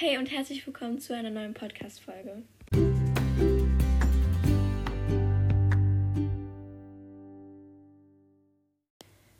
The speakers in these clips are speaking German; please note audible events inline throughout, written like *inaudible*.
Hey und herzlich willkommen zu einer neuen Podcast-Folge.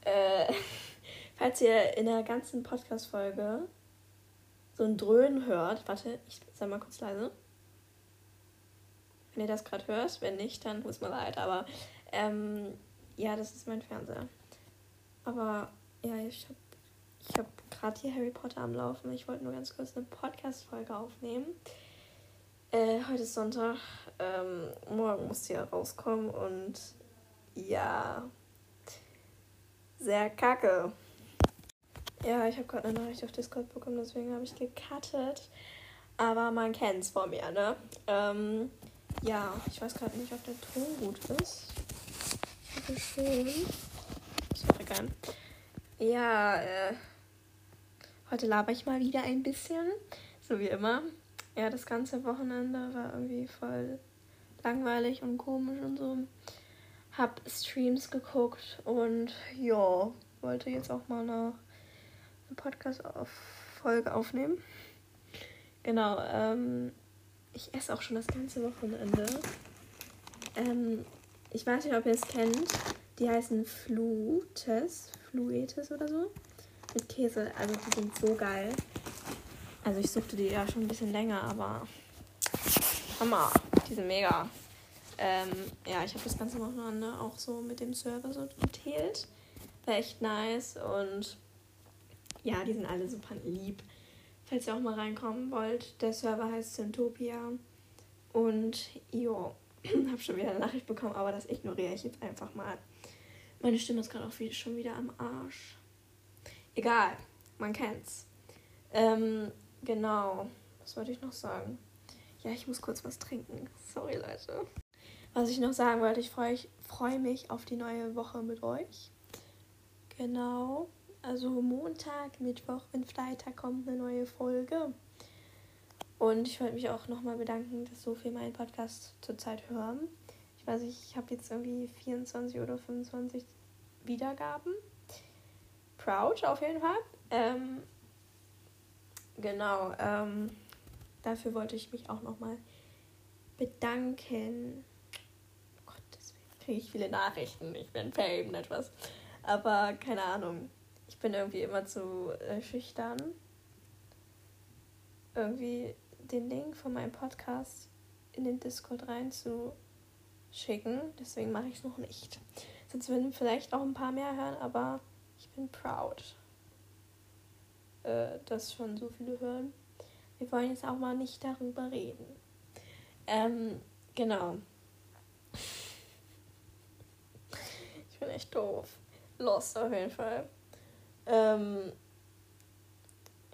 Äh, *laughs* falls ihr in der ganzen Podcast-Folge so ein Dröhnen hört, warte, ich sag mal kurz leise. Wenn ihr das gerade hört, wenn nicht, dann es mir leid, aber ähm, ja, das ist mein Fernseher. Aber ja, ich habe ich hab gerade hier Harry Potter am Laufen. Ich wollte nur ganz kurz eine Podcast-Folge aufnehmen. Äh, heute ist Sonntag. Ähm, morgen muss die ja rauskommen und ja, sehr kacke. Ja, ich habe gerade eine Nachricht auf Discord bekommen, deswegen habe ich gecuttet. Aber man kennt es von mir, ne? Ähm, ja, ich weiß gerade nicht, ob der Ton gut ist. Ich hoffe schon. Ist auch egal. Ja, äh, Heute laber ich mal wieder ein bisschen, so wie immer. Ja, das ganze Wochenende war irgendwie voll langweilig und komisch und so. Hab Streams geguckt und ja, wollte jetzt auch mal eine, eine Podcast-Folge aufnehmen. Genau, ähm, ich esse auch schon das ganze Wochenende. Ähm, ich weiß nicht, ob ihr es kennt. Die heißen Flutes, Fluetes oder so mit Käse. Also die sind so geil. Also ich suchte die ja schon ein bisschen länger, aber Hammer, die sind mega. Ähm, ja, ich habe das ganze Wochenende auch so mit dem Server so geteilt. War echt nice und ja, die sind alle super lieb. Falls ihr auch mal reinkommen wollt, der Server heißt Syntopia. Und jo, *clears throat* habe schon wieder eine Nachricht bekommen, aber das ignoriere ich jetzt einfach mal. Meine Stimme ist gerade auch schon wieder am Arsch. Egal, man kennt's. Ähm, genau. Was wollte ich noch sagen? Ja, ich muss kurz was trinken. Sorry, Leute. Was ich noch sagen wollte, ich freue freu mich auf die neue Woche mit euch. Genau. Also Montag, Mittwoch und Freitag kommt eine neue Folge. Und ich wollte mich auch nochmal bedanken, dass so viel meinen Podcast zurzeit hören. Ich weiß nicht, ich habe jetzt irgendwie 24 oder 25 Wiedergaben proud auf jeden Fall. Ähm, genau, ähm, dafür wollte ich mich auch nochmal bedanken. Oh Gott, deswegen kriege ich viele Nachrichten. Ich bin Fame, etwas. Aber keine Ahnung. Ich bin irgendwie immer zu äh, schüchtern. Irgendwie den Link von meinem Podcast in den Discord reinzuschicken. Deswegen mache ich es noch nicht. Sonst würden vielleicht auch ein paar mehr hören, aber ich bin proud, äh, dass schon so viele hören. Wir wollen jetzt auch mal nicht darüber reden. Ähm, genau. ich bin echt doof. Lost auf jeden Fall. Ähm,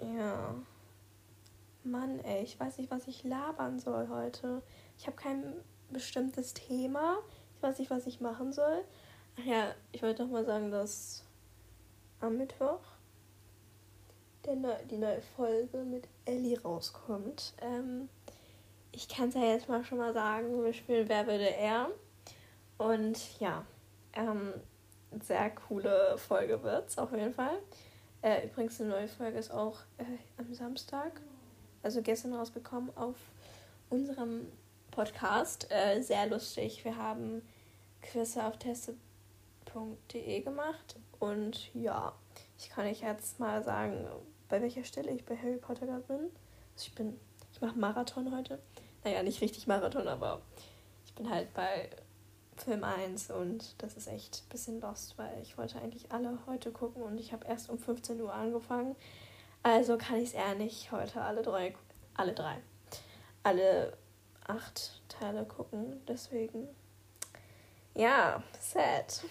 ja. Mann, ey, ich weiß nicht, was ich labern soll heute. Ich habe kein bestimmtes Thema. Ich weiß nicht, was ich machen soll. Ach ja, ich wollte doch mal sagen, dass am Mittwoch der neu, die neue Folge mit Ellie rauskommt. Ähm, ich kann es ja jetzt mal schon mal sagen, wir spielen Wer würde er. Und ja, ähm, sehr coole Folge wird es auf jeden Fall. Äh, übrigens, eine neue Folge ist auch äh, am Samstag, also gestern rausgekommen auf unserem Podcast. Äh, sehr lustig. Wir haben Quizze auf teste.de gemacht und ja, ich kann euch jetzt mal sagen, bei welcher Stelle ich bei Harry Potter gerade bin. Also ich bin, ich mache Marathon heute. Naja, nicht richtig Marathon, aber ich bin halt bei Film 1 und das ist echt ein bisschen lost, weil ich wollte eigentlich alle heute gucken und ich habe erst um 15 Uhr angefangen. Also kann ich es eher nicht heute alle drei, alle drei, alle acht Teile gucken. Deswegen, ja, sad.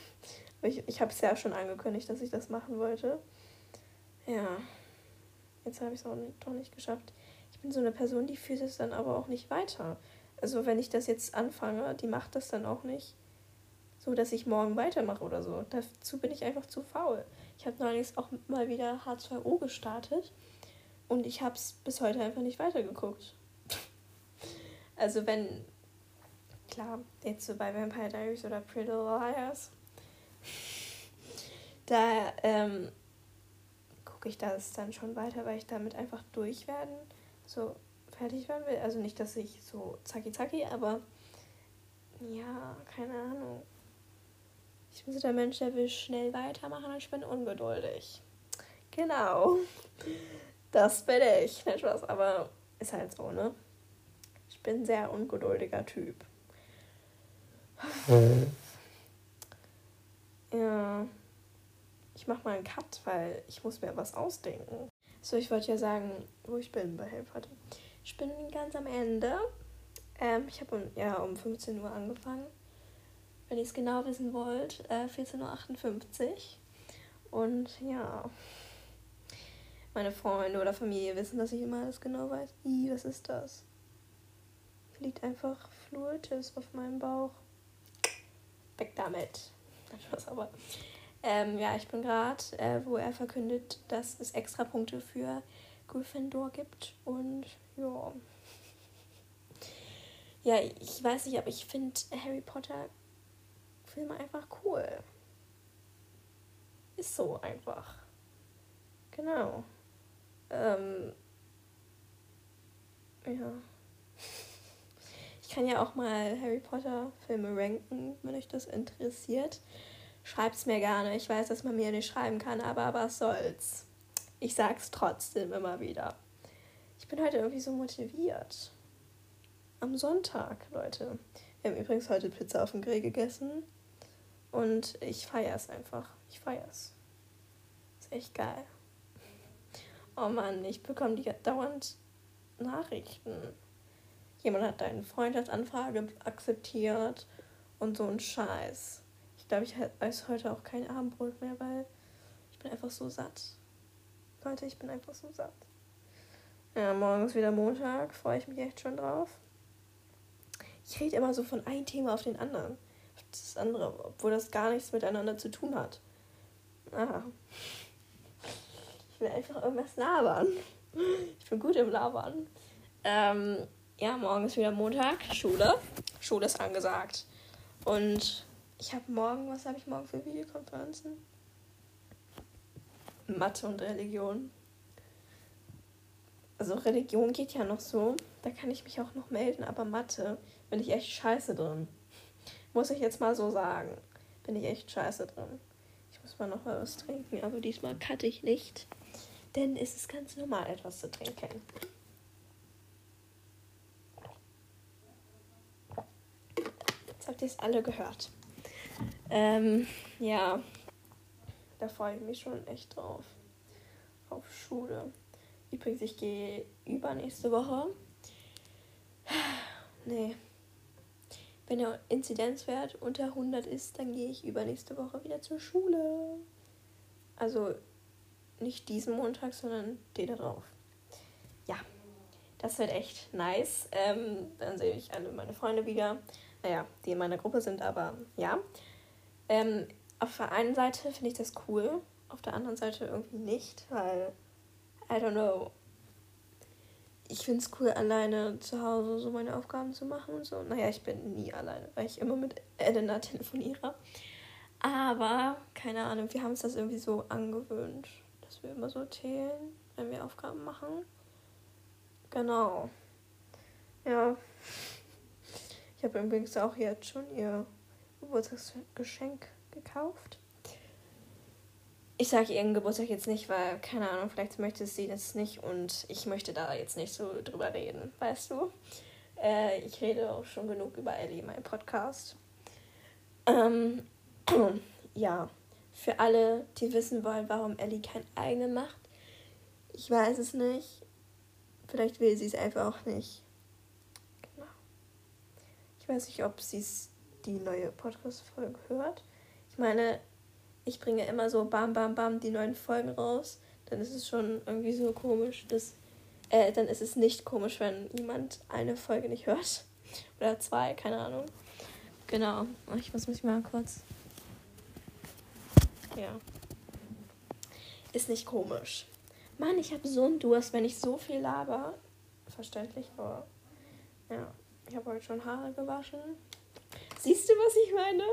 Ich, ich habe es ja schon angekündigt, dass ich das machen wollte. Ja. Jetzt habe ich es auch nicht, doch nicht geschafft. Ich bin so eine Person, die führt es dann aber auch nicht weiter. Also wenn ich das jetzt anfange, die macht das dann auch nicht so, dass ich morgen weitermache oder so. Dazu bin ich einfach zu faul. Ich habe neulich auch mal wieder H2O gestartet und ich habe es bis heute einfach nicht weitergeguckt. *laughs* also wenn, klar, jetzt so bei Vampire Diaries oder Pretty Liars, da ähm, gucke ich das dann schon weiter, weil ich damit einfach durch werden so fertig werden will. Also nicht, dass ich so zacki zacki, aber ja, keine Ahnung. Ich bin so der Mensch, der will schnell weitermachen und ich bin ungeduldig. Genau. Das bin ich. Nicht was, aber ist halt so, ne? Ich bin ein sehr ungeduldiger Typ. Ja. Ich mach mal einen Cut, weil ich muss mir was ausdenken. So, ich wollte ja sagen, wo ich bin bei Helfert. Ich bin ganz am Ende. Ähm, ich habe um, ja, um 15 Uhr angefangen. Wenn ihr es genau wissen wollt, äh, 14.58 Uhr. Und ja, meine Freunde oder Familie wissen, dass ich immer alles genau weiß. Ih, was ist das? Liegt einfach Fluortis auf meinem Bauch. Weg damit. Aber. Ähm, ja, ich bin gerade, äh, wo er verkündet, dass es extra Punkte für Gryffindor gibt. Und ja. Ja, ich weiß nicht, aber ich finde Harry Potter Filme einfach cool. Ist so einfach. Genau. Ähm, ja. Ich kann ja auch mal Harry Potter Filme ranken, wenn euch das interessiert. Schreibt's mir gerne. Ich weiß, dass man mir nicht schreiben kann, aber was soll's. Ich sag's trotzdem immer wieder. Ich bin heute irgendwie so motiviert. Am Sonntag, Leute. Wir haben übrigens heute Pizza auf dem Grill gegessen. Und ich feier's einfach. Ich feier's. Ist echt geil. Oh Mann, ich bekomme die dauernd Nachrichten. Jemand hat deine Freundschaftsanfrage akzeptiert und so ein Scheiß. Ich glaube, ich esse heute auch kein Abendbrot mehr, weil ich bin einfach so satt. Leute, ich bin einfach so satt. Ja, morgen ist wieder Montag, freue ich mich echt schon drauf. Ich rede immer so von einem Thema auf den anderen. Das andere, obwohl das gar nichts miteinander zu tun hat. Aha. Ich will einfach irgendwas labern. Ich bin gut im Labern. Ähm, ja, morgen ist wieder Montag, Schule. Schule ist angesagt. Und ich habe morgen, was habe ich morgen für Videokonferenzen? Mathe und Religion. Also Religion geht ja noch so, da kann ich mich auch noch melden, aber Mathe bin ich echt scheiße drin. Muss ich jetzt mal so sagen. Bin ich echt scheiße drin. Ich muss mal noch mal was trinken, aber diesmal cutte ich nicht denn es ist ganz normal, etwas zu trinken. Habt ihr es alle gehört. Ähm, ja, da freue ich mich schon echt drauf. Auf Schule. Übrigens, ich gehe übernächste Woche. Nee. Wenn der Inzidenzwert unter 100 ist, dann gehe ich übernächste Woche wieder zur Schule. Also nicht diesen Montag, sondern den darauf. Ja, das wird echt nice. Ähm, dann sehe ich alle meine Freunde wieder. Naja, die in meiner Gruppe sind, aber ja. Ähm, auf der einen Seite finde ich das cool, auf der anderen Seite irgendwie nicht, weil, I don't know. Ich finde es cool, alleine zu Hause so meine Aufgaben zu machen und so. Naja, ich bin nie alleine, weil ich immer mit Elena *laughs* telefoniere. Aber, keine Ahnung, wir haben uns das irgendwie so angewöhnt dass wir immer so zählen, wenn wir Aufgaben machen. Genau. Ja. Habe übrigens auch jetzt schon ihr Geburtstagsgeschenk gekauft. Ich sage ihren Geburtstag jetzt nicht, weil, keine Ahnung, vielleicht möchte sie das nicht und ich möchte da jetzt nicht so drüber reden, weißt du? Äh, ich rede auch schon genug über Ellie in meinem Podcast. Ähm, *clears throat* ja für alle, die wissen wollen, warum Ellie keinen eigenen macht. Ich weiß es nicht. Vielleicht will sie es einfach auch nicht. Ich weiß nicht, ob sie die neue Podcast-Folge hört. Ich meine, ich bringe immer so bam, bam, bam die neuen Folgen raus. Dann ist es schon irgendwie so komisch, dass. Äh, dann ist es nicht komisch, wenn jemand eine Folge nicht hört. *laughs* Oder zwei, keine Ahnung. Genau. Ich muss mich mal kurz ja. Ist nicht komisch. Mann, ich habe so einen Durst, wenn ich so viel laber. Verständlich, aber ja. Ich habe heute schon Haare gewaschen. Siehst du, was ich meine?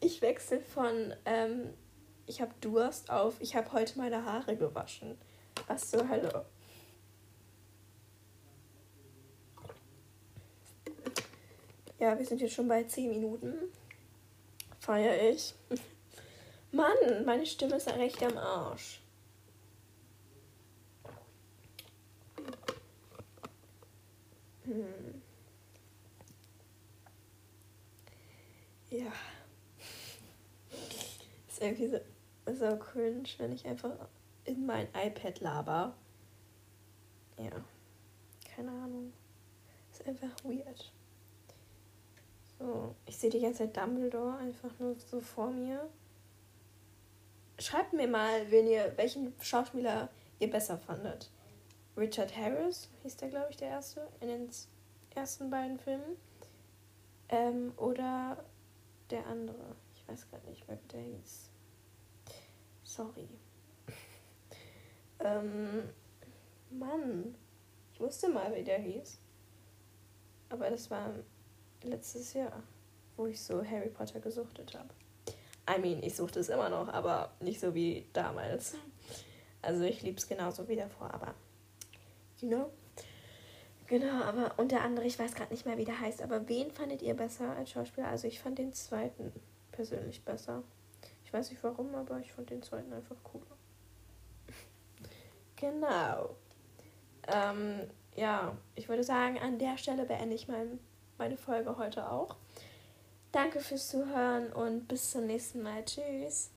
Ich wechsle von ähm, ich habe Durst auf ich habe heute meine Haare gewaschen. Was zur Hölle? Ja, wir sind jetzt schon bei 10 Minuten. Feier ich. Mann, meine Stimme ist recht am Arsch. Hm. Irgendwie so, so cringe, wenn ich einfach in mein iPad laber. Ja. Keine Ahnung. Ist einfach weird. So, ich sehe die ganze Zeit Dumbledore einfach nur so vor mir. Schreibt mir mal, wen ihr, welchen Schauspieler ihr besser fandet. Richard Harris hieß der, glaube ich, der erste in den ersten beiden Filmen. Ähm, oder der andere. Ich weiß gerade nicht mehr, wie der hieß. Sorry. ähm, Mann. Ich wusste mal, wie der hieß. Aber das war letztes Jahr, wo ich so Harry Potter gesuchtet habe. I mean, ich suchte es immer noch, aber nicht so wie damals. Also ich liebe es genauso wie davor, aber you know? Genau, aber und der andere, ich weiß gerade nicht mehr, wie der heißt, aber wen fandet ihr besser als Schauspieler? Also ich fand den zweiten persönlich besser. Ich weiß nicht warum, aber ich fand den zweiten einfach cooler. genau. Ähm, ja, ich würde sagen, an der Stelle beende ich mein, meine Folge heute auch. Danke fürs Zuhören und bis zum nächsten Mal. Tschüss.